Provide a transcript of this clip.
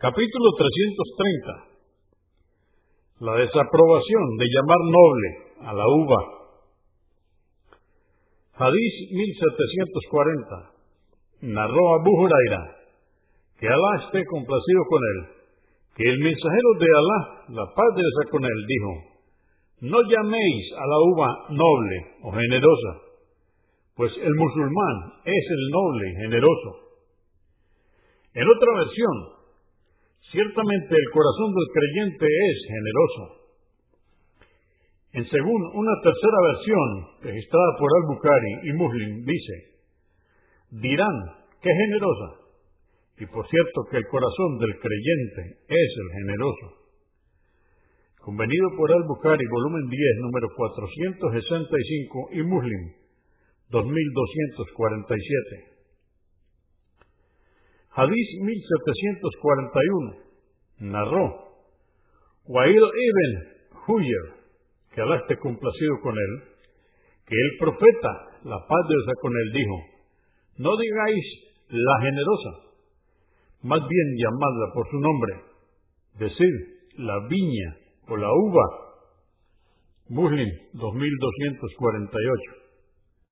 Capítulo 330. La desaprobación de llamar noble a la uva. Hadís 1740. Narró Abu Huraira, que Alá esté complacido con él, que el mensajero de Alá, la paz de Dios con él, dijo, no llaméis a la uva noble o generosa, pues el musulmán es el noble y generoso. En otra versión, Ciertamente el corazón del creyente es generoso. En según una tercera versión, registrada por Al-Bukhari y Muslim, dice, dirán que generosa. Y por cierto que el corazón del creyente es el generoso. Convenido por Al-Bukhari, volumen 10, número 465 y Muslim, 2247. Hadís 1741 narró Wa'il ibn Huyer, que Alá esté complacido con él, que el profeta, la paz de Dios con él, dijo, no digáis la generosa, más bien llamadla por su nombre, decir la viña o la uva. Muslim 2248.